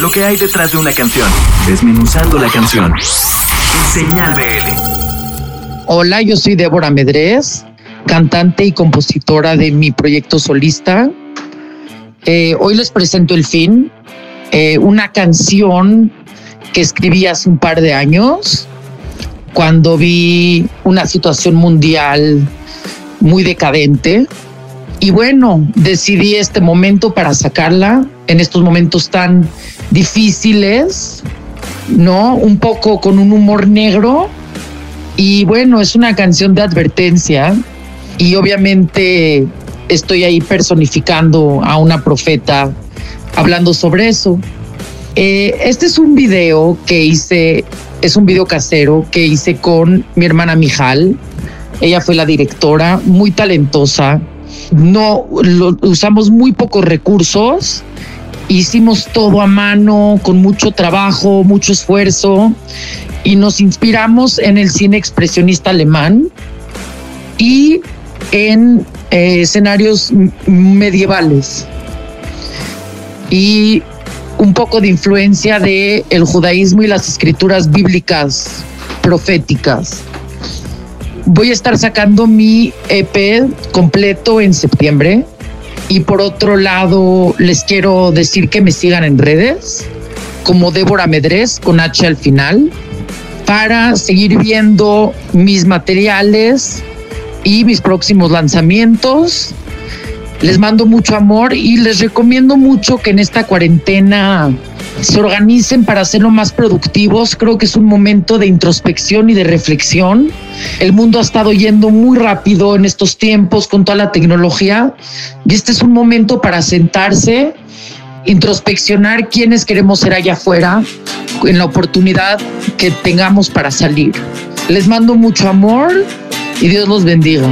Lo que hay detrás de una canción. Desmenuzando la canción. Señal BL. Hola, yo soy Débora Medrés, cantante y compositora de mi proyecto solista. Eh, hoy les presento El Fin, eh, una canción que escribí hace un par de años cuando vi una situación mundial muy decadente. Y bueno, decidí este momento para sacarla en estos momentos tan difíciles, ¿no? Un poco con un humor negro. Y bueno, es una canción de advertencia y obviamente estoy ahí personificando a una profeta hablando sobre eso. Eh, este es un video que hice, es un video casero que hice con mi hermana Mijal. Ella fue la directora, muy talentosa. No usamos muy pocos recursos Hicimos todo a mano, con mucho trabajo, mucho esfuerzo y nos inspiramos en el cine expresionista alemán y en eh, escenarios medievales y un poco de influencia de el judaísmo y las escrituras bíblicas proféticas. Voy a estar sacando mi EP completo en septiembre y por otro lado, les quiero decir que me sigan en redes como Débora Medrés con H al final para seguir viendo mis materiales y mis próximos lanzamientos. Les mando mucho amor y les recomiendo mucho que en esta cuarentena se organicen para hacerlo más productivos. Creo que es un momento de introspección y de reflexión. El mundo ha estado yendo muy rápido en estos tiempos con toda la tecnología y este es un momento para sentarse, introspeccionar quiénes queremos ser allá afuera en la oportunidad que tengamos para salir. Les mando mucho amor y Dios los bendiga.